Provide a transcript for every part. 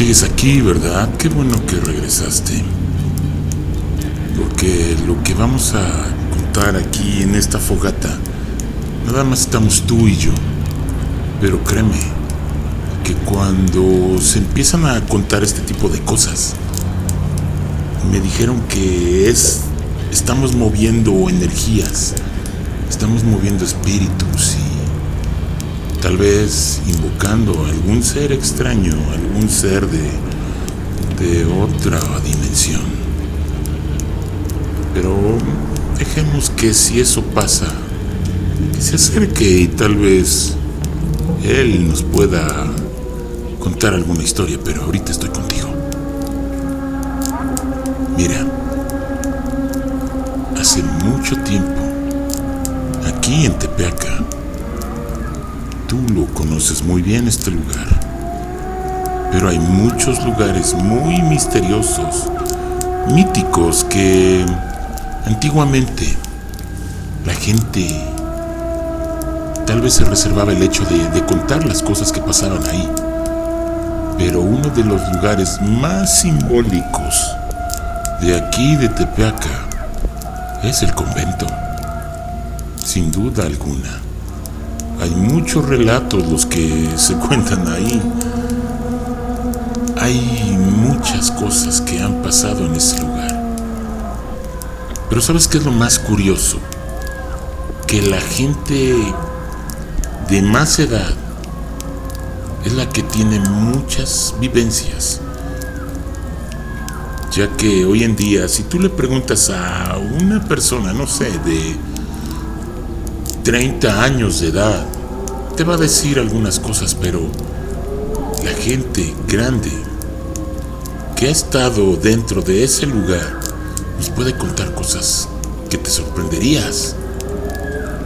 Sigues aquí, ¿verdad? Qué bueno que regresaste. Porque lo que vamos a contar aquí en esta fogata, nada más estamos tú y yo. Pero créeme, que cuando se empiezan a contar este tipo de cosas, me dijeron que es, estamos moviendo energías, estamos moviendo espíritus y tal vez invocando algún ser extraño, algún ser de, de otra dimensión. Pero dejemos que si eso pasa, que se acerque y tal vez él nos pueda contar alguna historia, pero ahorita estoy contigo. Mira, hace mucho tiempo, aquí en Tepeaca, tú lo conoces muy bien este lugar. Pero hay muchos lugares muy misteriosos, míticos, que antiguamente la gente tal vez se reservaba el hecho de, contar las cosas que pasaban ahí. Pero uno de los lugares más simbólicos de aquí de Tepeaca es el convento, sin duda alguna. Hay muchos relatos los que se cuentan ahí. Hay muchas cosas que han pasado en ese lugar. Pero ¿sabes qué es lo más curioso? Que la gente de más edad es la que tiene muchas vivencias. Ya que hoy en día, si tú le preguntas a una persona, no sé, de 30 años de edad, te va a decir algunas cosas, pero la gente grande que ha estado dentro de ese lugar nos puede contar cosas que te sorprenderías.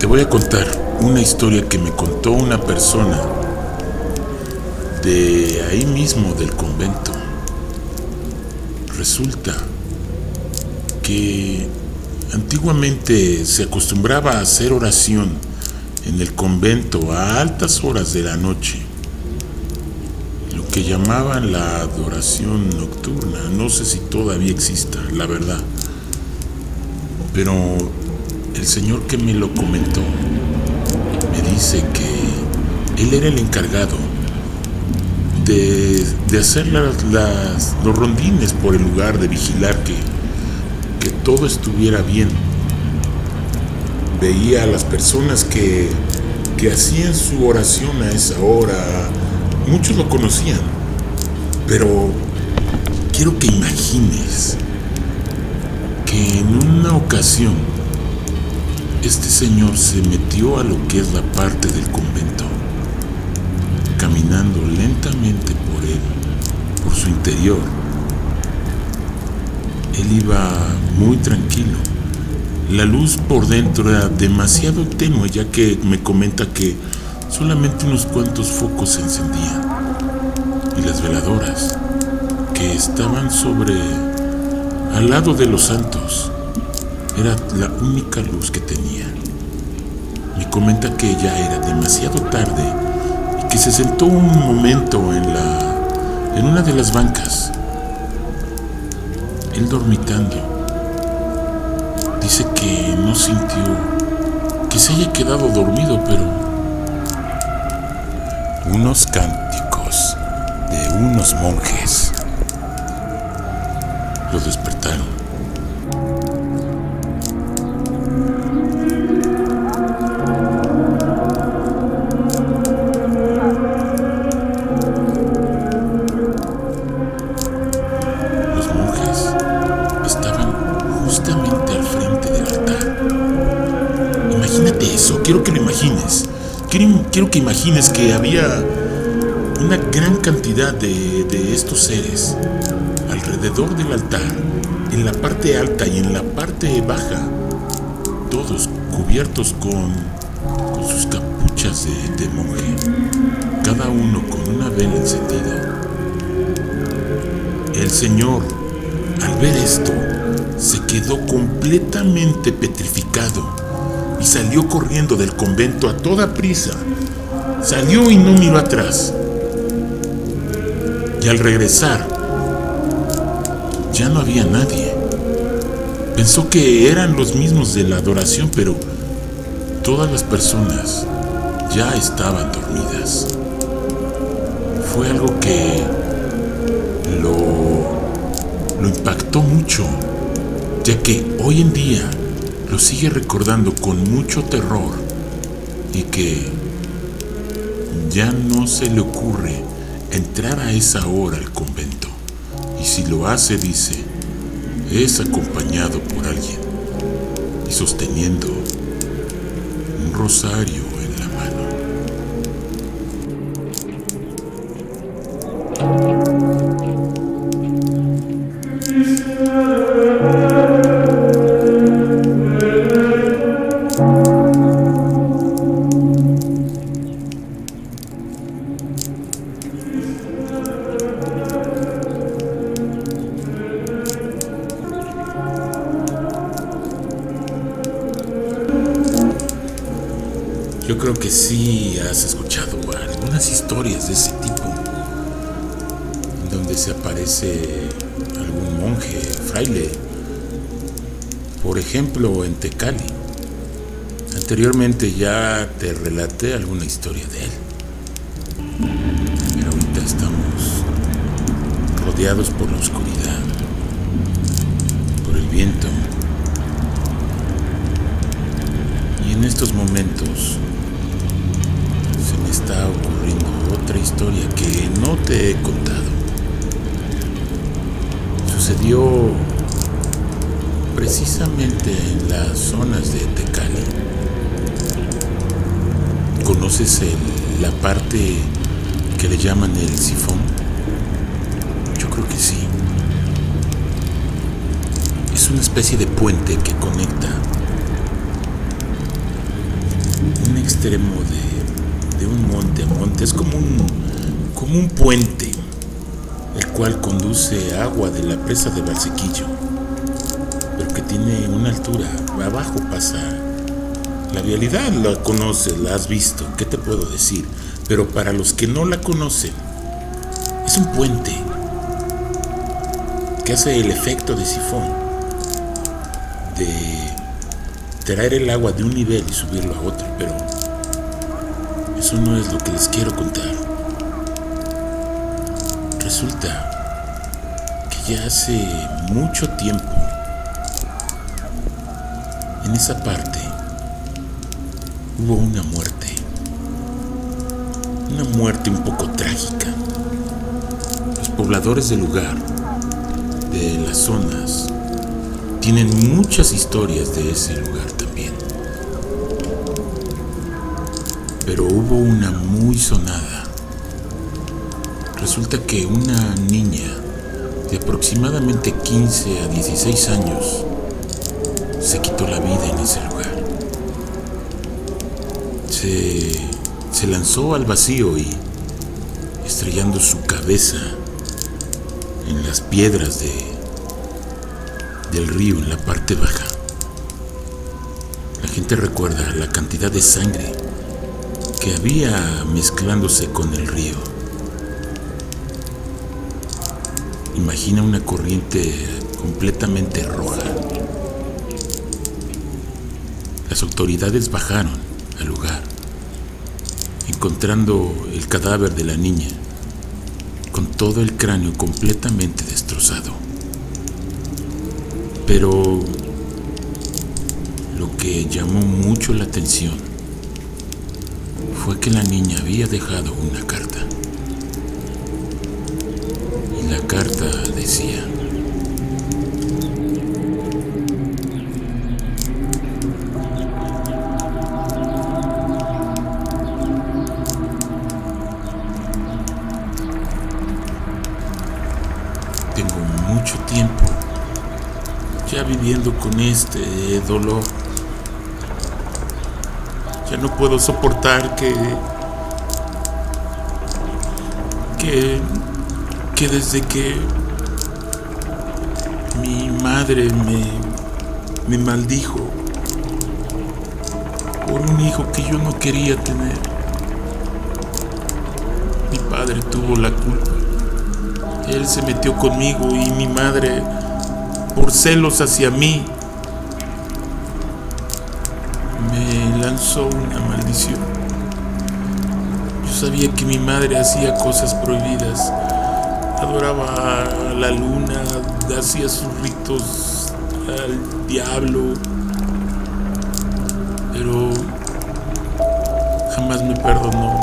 Te voy a contar una historia que me contó una persona de ahí mismo del convento. Resulta que Antiguamente se acostumbraba a hacer oración en el convento a altas horas de la noche, lo que llamaban la adoración nocturna. No sé si todavía exista, la verdad. Pero el señor que me lo comentó me dice que él era el encargado de, hacer los rondines por el lugar, de vigilar que que todo estuviera bien. Veía a las personas que, que hacían su oración a esa hora. Muchos lo conocían, pero quiero que imagines que en una ocasión este señor se metió a lo que es la parte del convento, caminando lentamente por él, por su interior él iba muy tranquilo. La luz por dentro era demasiado tenue ya que me comenta que solamente unos cuantos focos se encendían. Y las veladoras que estaban sobre al lado de los santos era la única luz que tenía. Me comenta que ya era demasiado tarde y que se sentó un momento en la en una de las bancas él dormitando, dice que no sintió que se haya quedado dormido, pero unos cánticos de unos monjes lo despertaron. Quiero, que imagines que había una gran cantidad de, de estos seres alrededor del altar, en la parte alta y en la parte baja, todos cubiertos con, con sus capuchas de, de monje, cada uno con una vela encendida. El Señor, al ver esto, se quedó completamente petrificado y salió corriendo del convento a toda prisa. Salió y no miró atrás. Y al regresar, ya no había nadie. Pensó que eran los mismos de la adoración, pero todas las personas ya estaban dormidas. Fue algo que lo, lo impactó mucho, ya que hoy en día lo sigue recordando con mucho terror y que ya no se le ocurre entrar a esa hora al convento. Y si lo hace, dice, es acompañado por alguien y sosteniendo un rosario que sí has escuchado algunas historias de ese tipo, donde se aparece algún monje, fraile, por ejemplo en Tecali. Anteriormente ya te relaté alguna historia de él, pero ahorita estamos rodeados por la oscuridad, por el viento. Y en estos momentos está ocurriendo otra historia que no te he contado. Sucedió precisamente en las zonas de Tecali. ¿Conoces la parte que le llaman el sifón? Yo creo que sí. Es una especie de puente que conecta un extremo de de un monte a monte, es como un, como un puente, el cual conduce agua de la presa de Barsequillo, pero que tiene una altura, abajo pasa la vialidad, la conoces, la has visto, ¿qué te puedo decir? Pero para los que no la conocen, es un puente que hace el efecto de sifón, de traer el agua de un nivel y subirlo a otro, pero eso no es lo que les quiero contar. Resulta que ya hace mucho tiempo, en esa parte, hubo una muerte. Una muerte un poco trágica. Los pobladores del lugar, de las zonas, tienen muchas historias de ese lugar pero hubo una muy sonada. Resulta que una niña de aproximadamente 15 a 16 años se quitó la vida en ese lugar. Se, se lanzó al vacío y estrellando su cabeza en las piedras de, del río en la parte baja. La gente recuerda la cantidad de sangre que había mezclándose con el río. Imagina una corriente completamente roja. Las autoridades bajaron al lugar, encontrando el cadáver de la niña, con todo el cráneo completamente destrozado. Pero lo que llamó mucho la atención fue que la niña había dejado una carta. Y la carta decía, tengo mucho tiempo ya viviendo con este dolor ya no puedo soportar que. que. que desde que. mi madre me. me maldijo. por un hijo que yo no quería tener. Mi padre tuvo la culpa. Él se metió conmigo y mi madre, por celos hacia mí, lanzó una maldición. Yo sabía que mi madre hacía cosas prohibidas. Adoraba a la luna, hacía sus ritos al diablo. Pero jamás me perdonó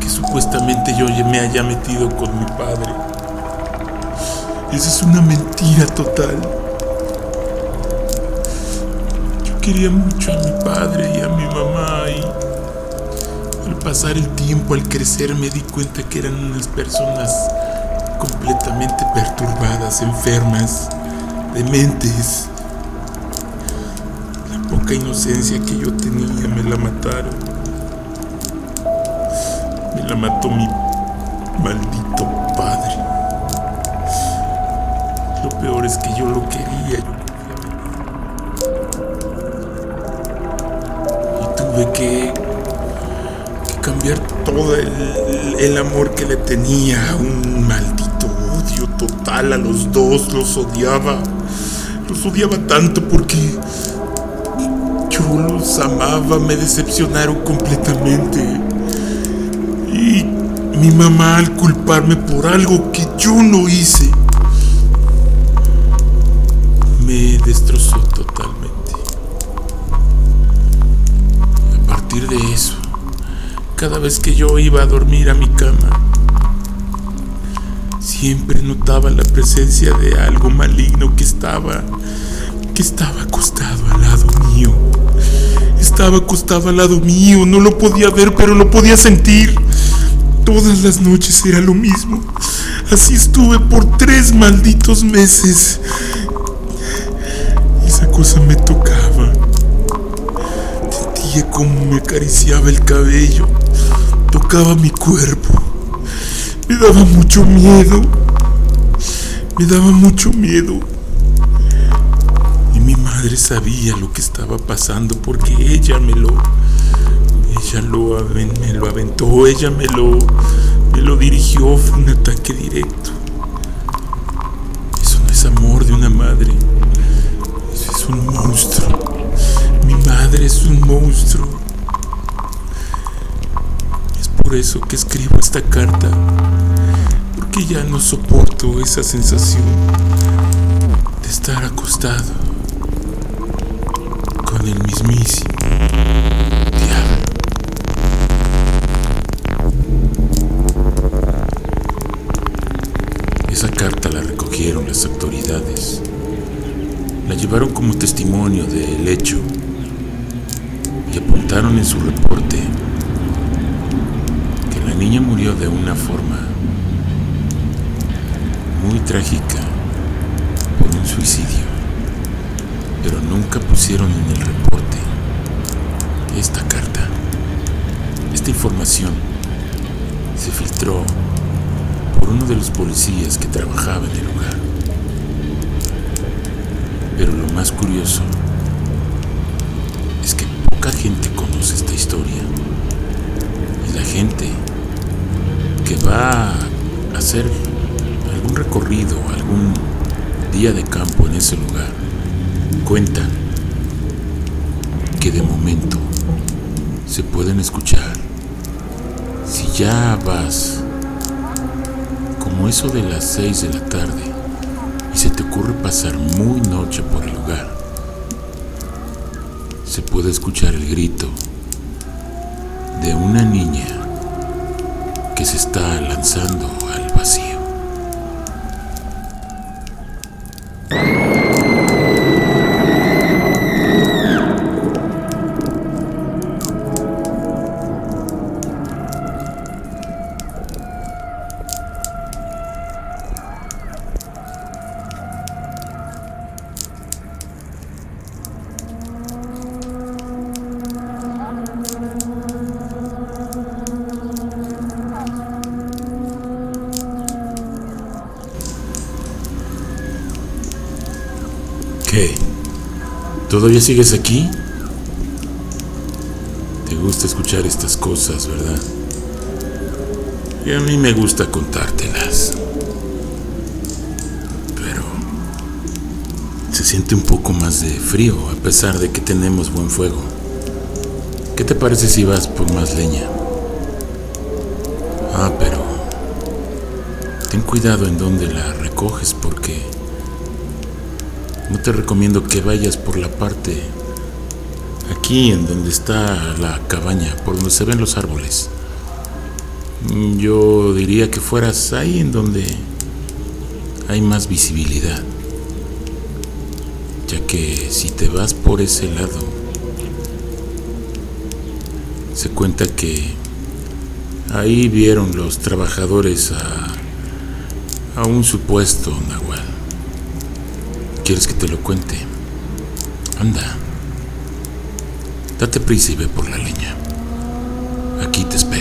que supuestamente yo me haya metido con mi padre. Esa es una mentira total. Quería mucho a mi padre y a mi mamá y al pasar el tiempo, al crecer, me di cuenta que eran unas personas completamente perturbadas, enfermas, dementes poca inocencia que yo tenía me la mataron. Me la mató mi maldito padre. Lo peor es que yo lo quería, que, cambiar todo el, el amor que le tenía. Un maldito odio total a los dos, los odiaba. Los odiaba tanto porque los amaba, me decepcionaron completamente. Y mi mamá al culparme por algo que yo no hice, me destrozó eso, cada vez que yo iba a dormir a mi cama, siempre notaba la presencia de algo maligno que estaba que estaba acostado al lado mío. Estaba acostado al lado mío, no lo podía ver, pero lo podía sentir. Todas las noches era lo mismo. Así estuve por tres malditos meses. Esa cosa me tocaba. Sentía como me acariciaba el cabello. Tocaba mi cuerpo. Me daba mucho miedo. Me daba mucho miedo madre sabía lo que estaba pasando porque ella me lo ella lo, me lo aventó, ella me lo me lo dirigió, fue un ataque directo. Mi madre es un monstruo. Es por eso que escribo esta carta. Porque ya no soporto esa sensación de estar acostado el mismísimo. Esa carta la recogieron las autoridades. La llevaron como testimonio del hecho en su reporte que la niña murió de una forma muy trágica por un suicidio pero nunca pusieron en el reporte esta carta. Esta información se filtró por uno de los policías que trabajaba en el lugar. Pero lo más curioso poca gente conoce esta historia. Y la gente que va a hacer algún recorrido, algún día de campo en ese lugar, cuenta que de momento se pueden escuchar si ya vas como eso de las 6 de la tarde y se te ocurre pasar muy noche por el lugar, se puede escuchar el grito de una niña que se está lanzando al vacío. ¿Todavía sigues aquí? Te gusta escuchar estas cosas, ¿verdad? Y a mí me gusta contártelas. Pero se siente un poco más de frío a pesar de que tenemos buen fuego. ¿Qué te parece si vas por más leña? Ah, pero ten cuidado en dónde la recoges porque no te recomiendo que vayas por la parte aquí en donde está la cabaña, por donde se ven los árboles. Yo diría que fueras ahí en donde hay más visibilidad, ya que si te vas por ese lado, se cuenta que ahí vieron los trabajadores a, a un supuesto nahual. ¿Quieres que te lo cuente? Anda, date prisa y ve por la leña. Aquí te espero.